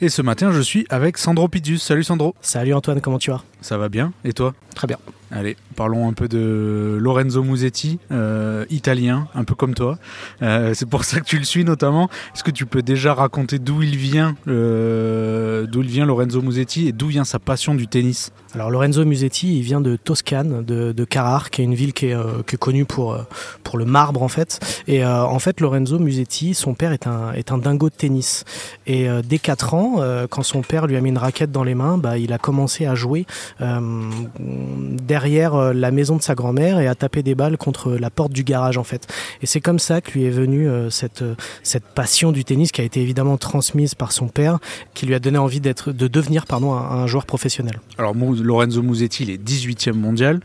Et ce matin, je suis avec Sandro Pidius. Salut Sandro. Salut Antoine, comment tu vas? Ça va bien? Et toi? Très bien. Allez, parlons un peu de Lorenzo Musetti, euh, italien, un peu comme toi. Euh, c'est pour ça que tu le suis notamment. Est-ce que tu peux déjà raconter d'où il vient, euh, d'où il vient Lorenzo Musetti et d'où vient sa passion du tennis? Alors Lorenzo Musetti, il vient de Toscane, de, de Carrare, qui est une ville qui est, qui est connue pour, pour le marbre en fait. Et en fait, Lorenzo Musetti, son père est un, est un dingo de tennis. Et dès 4 ans, quand son père lui a mis une raquette dans les mains, bah, il a commencé à jouer derrière euh, la maison de sa grand-mère et à taper des balles contre la porte du garage en fait. Et c'est comme ça que lui est venue euh, cette, euh, cette passion du tennis qui a été évidemment transmise par son père, qui lui a donné envie d'être, de devenir pardon, un, joueur professionnel. Alors Lorenzo Musetti, il est 18e mondial,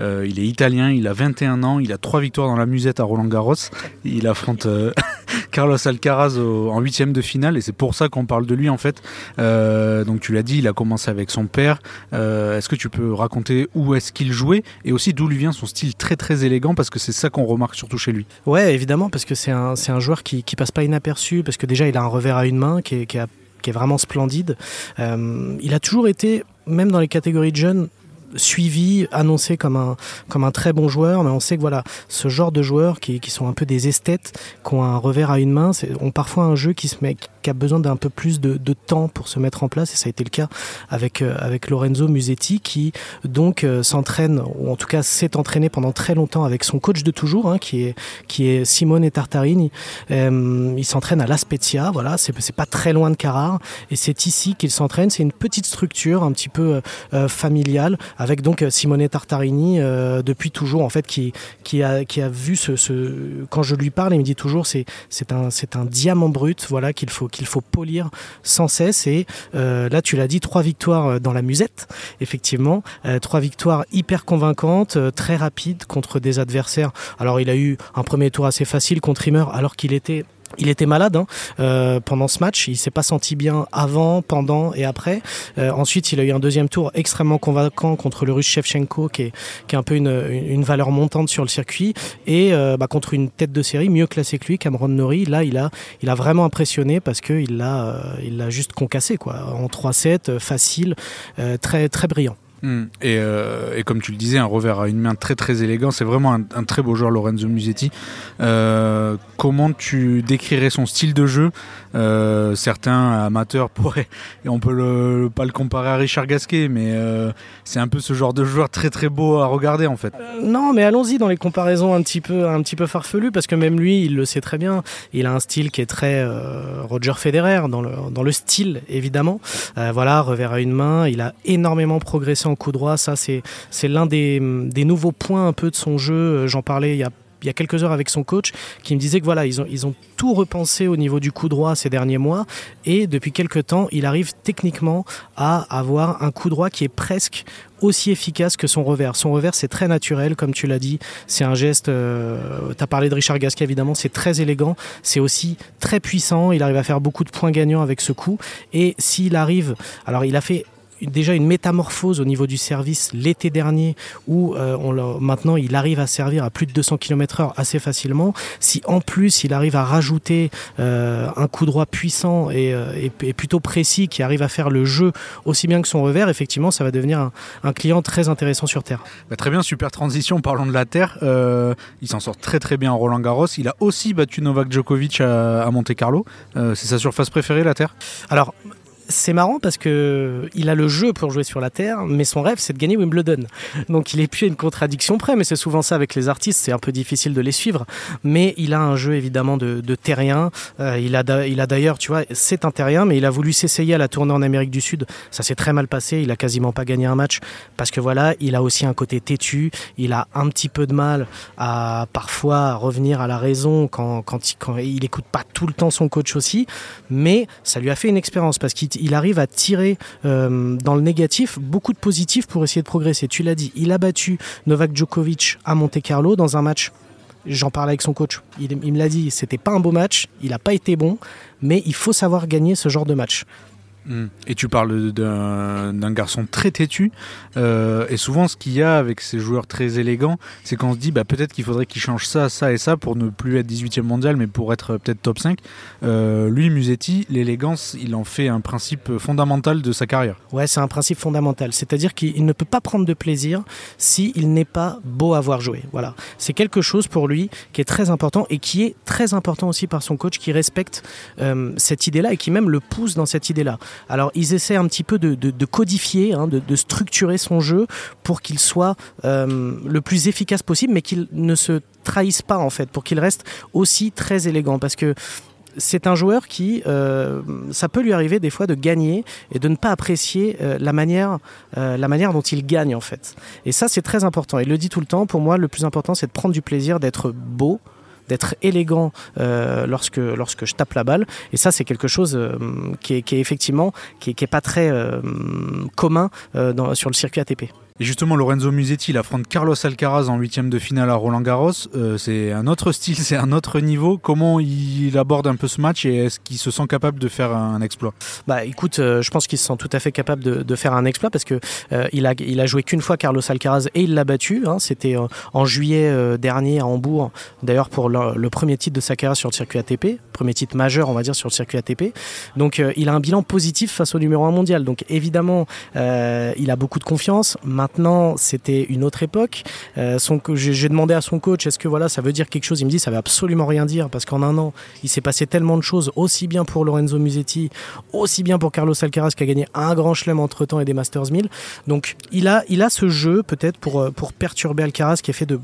Euh, il est italien, il a 21 ans, il a 3 victoires dans la musette à Roland Garros, il affronte euh, Carlos Alcaraz en 8e de finale et c'est pour ça qu'on parle de lui en fait. Euh, donc tu l'as dit, il a commencé avec son père. Euh, est-ce que tu peux raconter où est-ce qu'il jouait et aussi d'où lui vient son style très très élégant parce que c'est ça qu'on remarque surtout chez lui? Ouais, évidemment, parce que c'est un, joueur qui, qui passe pas inaperçu, parce que déjà il a un revers à une main qui est, qui est vraiment splendide. Euh, il a toujours été, même dans les catégories de jeunes, suivi, annoncé comme un, comme un très bon joueur, mais on sait que voilà, ce genre de joueurs qui, qui sont un peu des esthètes, qui ont un revers à une main, ont parfois un jeu qui, se met, qui a besoin d'un peu plus de, de temps pour se mettre en place, et ça a été le cas avec, euh, avec Lorenzo Musetti, qui donc euh, s'entraîne, ou en tout cas s'est entraîné pendant très longtemps avec son coach de toujours, hein, qui, est, qui est Simone Tartarini. Euh, il s'entraîne à La Spezia, voilà, c'est pas très loin de Carrare, et c'est ici qu'il s'entraîne. C'est une petite structure un petit peu euh, familiale, avec donc euh, Simone Tartarini euh, depuis toujours, en fait, qui, qui, a, qui a vu ce. Quand je lui parle, il me dit toujours c'est c'est un, c'est un diamant brut, voilà, qu'il faut, qu'il faut polir sans cesse. Et euh, là, tu l'as dit, trois victoires dans la musette, effectivement, trois victoires hyper convaincantes, très rapides contre des adversaires. Alors, il a eu un premier tour assez facile contre Rimmer, alors qu'il était il était malade hein, euh, pendant ce match. Il s'est pas senti bien avant, pendant et après. Euh, ensuite, il a eu un deuxième tour extrêmement convaincant contre le Russe Shevchenko, qui est, un peu une, valeur montante sur le circuit, et euh, bah, contre une tête de série mieux classée que lui, Cameron Norrie. Là, il a, vraiment impressionné parce que il l'a, juste concassé en 3-7, euh, facile, très très brillant. Mm. Et, euh, et comme tu le disais, un revers à une main très très élégant. C'est vraiment un, très beau joueur, Lorenzo Musetti. Euh, comment tu décrirais son style de jeu? Euh, Certains amateurs pourraient, et on peut pas le comparer à Richard Gasquet, mais c'est un peu ce genre de joueur très très beau à regarder en fait. Non, mais allons-y dans les comparaisons un petit peu, un petit peu farfelues, parce que même lui, il le sait très bien. Il a un style qui est très Roger Federer dans le dans le style évidemment. Voilà, revers à une main. Il a énormément progressé en coup droit. Ça, c'est l'un des nouveaux points un peu de son jeu. Euh, J'en parlais il y a il y a quelques heures avec son coach qui me disait que voilà ils ont ils ont tout repensé au niveau du coup droit ces derniers mois et depuis quelques temps il arrive techniquement à avoir un coup droit qui est presque aussi efficace que son revers. Son revers, c'est très naturel, comme tu l'as dit. C'est un geste. Euh, tu as parlé de Richard Gasquet, évidemment. C'est très élégant. C'est aussi très puissant. Il arrive à faire beaucoup de points gagnants avec ce coup. Et s'il arrive. Alors, il a fait déjà une métamorphose au niveau du service l'été dernier où euh, on maintenant il arrive à servir à plus de 200 km/h assez facilement. Si en plus il arrive à rajouter euh, un coup droit puissant et, euh, et- et plutôt précis qui arrive à faire le jeu aussi bien que son revers, effectivement ça va devenir un, un client très intéressant sur terre. Bah, très bien, super transition. Parlons de la Terre. Euh, il s'en sort très très bien en Roland Garros. Il a aussi battu Novak Djokovic à, à Monte Carlo. C'est sa surface préférée, la Terre? Alors c'est marrant parce que il a le jeu pour jouer sur la terre, mais son rêve c'est de gagner Wimbledon. Donc il est plus à une contradiction près, mais c'est souvent ça avec les artistes, c'est un peu difficile de les suivre. Mais il a un jeu évidemment de, terrien. Euh, il a, il a d'ailleurs, tu vois, c'est un terrien, mais il a voulu s'essayer à la tournée en Amérique du Sud. Ça s'est très mal passé. Il a quasiment pas gagné un match parce que voilà, il a aussi un côté têtu. Il a un petit peu de mal à parfois revenir à la raison quand, quand, il, quand il écoute pas tout le temps son coach aussi. Mais ça lui a fait une expérience parce qu'il il arrive à tirer euh, dans le négatif beaucoup de positifs pour essayer de progresser. Tu l'as dit, il a battu Novak Djokovic à Monte Carlo dans un match. J'en parlais avec son coach. Il, il me l'a dit, c'était pas un beau match, il n'a pas été bon, mais il faut savoir gagner ce genre de match. Et tu parles d'un garçon très têtu. Euh, et souvent, ce qu'il y a avec ces joueurs très élégants, c'est qu'on se dit bah, peut-être qu'il faudrait qu'il change ça, ça et ça pour ne plus être 18e mondial, mais pour être peut-être top 5. Euh, lui, Musetti, l'élégance, il en fait un principe fondamental de sa carrière. Ouais, c'est un principe fondamental. C'est-à-dire qu'il ne peut pas prendre de plaisir s'il n'est pas beau à voir jouer. Voilà. C'est quelque chose pour lui qui est très important et qui est très important aussi par son coach qui respecte euh, cette idée-là et qui même le pousse dans cette idée-là. Alors ils essaient un petit peu de, de, codifier, hein, de, de, structurer son jeu pour qu'il soit euh, le plus efficace possible, mais qu'il ne se trahisse pas en fait, pour qu'il reste aussi très élégant. Parce que c'est un joueur qui, euh, ça peut lui arriver des fois de gagner et de ne pas apprécier euh, la manière, la manière dont il gagne en fait. Et ça, c'est très important. Il le dit tout le temps. Pour moi, le plus important, c'est de prendre du plaisir, d'être beau, d'être élégant euh, lorsque je tape la balle et ça c'est quelque chose euh, qui, est, effectivement qui est, qui est pas très euh, commun sur le circuit ATP. Et justement, Lorenzo Musetti, il affronte Carlos Alcaraz en huitième de finale à Roland Garros. Euh, c'est un autre style, c'est un autre niveau. Comment il aborde un peu ce match et est-ce qu'il se sent capable de faire un exploit? Bah, écoute, euh, je pense qu'il se sent tout à fait capable de, de faire un exploit parce que euh, il a il a joué qu'une fois Carlos Alcaraz et il l'a battu. Hein, C'était en juillet dernier à Hambourg. D'ailleurs pour le, premier titre de sa carrière sur le circuit ATP, premier titre majeur, on va dire sur le circuit ATP. Donc il a un bilan positif face au numéro 1 mondial. Donc évidemment, il a beaucoup de confiance. Maintenant, c'était une autre époque. Euh, J'ai demandé à son coach, est-ce que voilà, ça veut dire quelque chose? Il me dit, ça veut absolument rien dire parce qu'en un an, il s'est passé tellement de choses, aussi bien pour Lorenzo Musetti, aussi bien pour Carlos Alcaraz qui a gagné un grand chelem entre temps et des Masters 1000. Donc, il a, il a ce jeu peut-être pour, euh, pour perturber Alcaraz qui est fait de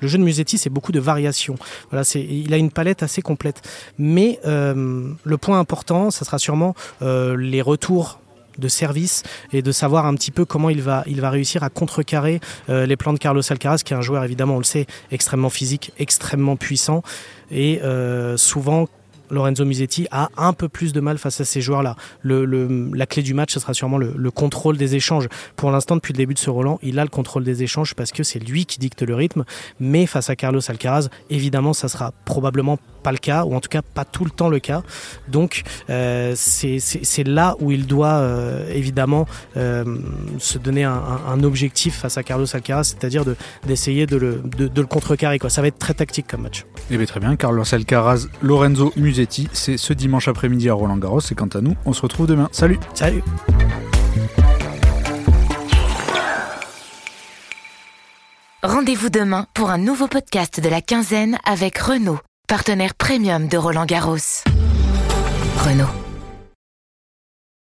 le jeu de Musetti, c'est beaucoup de variations. Voilà, il a une palette assez complète. Mais euh, le point important, ça sera sûrement les retours de service et de savoir un petit peu comment il va, il va réussir à contrecarrer euh, les plans de Carlos Alcaraz, qui est un joueur évidemment, on le sait, extrêmement physique, extrêmement puissant et euh, souvent Lorenzo Musetti a un peu plus de mal face à ces joueurs-là. Le, la clé du match, ce sera sûrement le, le contrôle des échanges. Pour l'instant, depuis le début de ce Roland, il a le contrôle des échanges parce que c'est lui qui dicte le rythme. Mais face à Carlos Alcaraz, évidemment, ça sera probablement pas le cas, ou en tout cas pas tout le temps le cas. Donc euh, c'est là où il doit euh, évidemment euh, se donner un, objectif face à Carlos Alcaraz, c'est-à-dire d'essayer de, de, le, de, de le contrecarrer. Quoi. Ça va être très tactique comme match. Eh bien, très bien, Carlos Alcaraz, Lorenzo Musetti, c'est ce dimanche après-midi à Roland Garros. Et quant à nous, on se retrouve demain. Salut Salut Rendez-vous demain pour un nouveau podcast de la quinzaine avec Renault, partenaire premium de Roland Garros. Renault.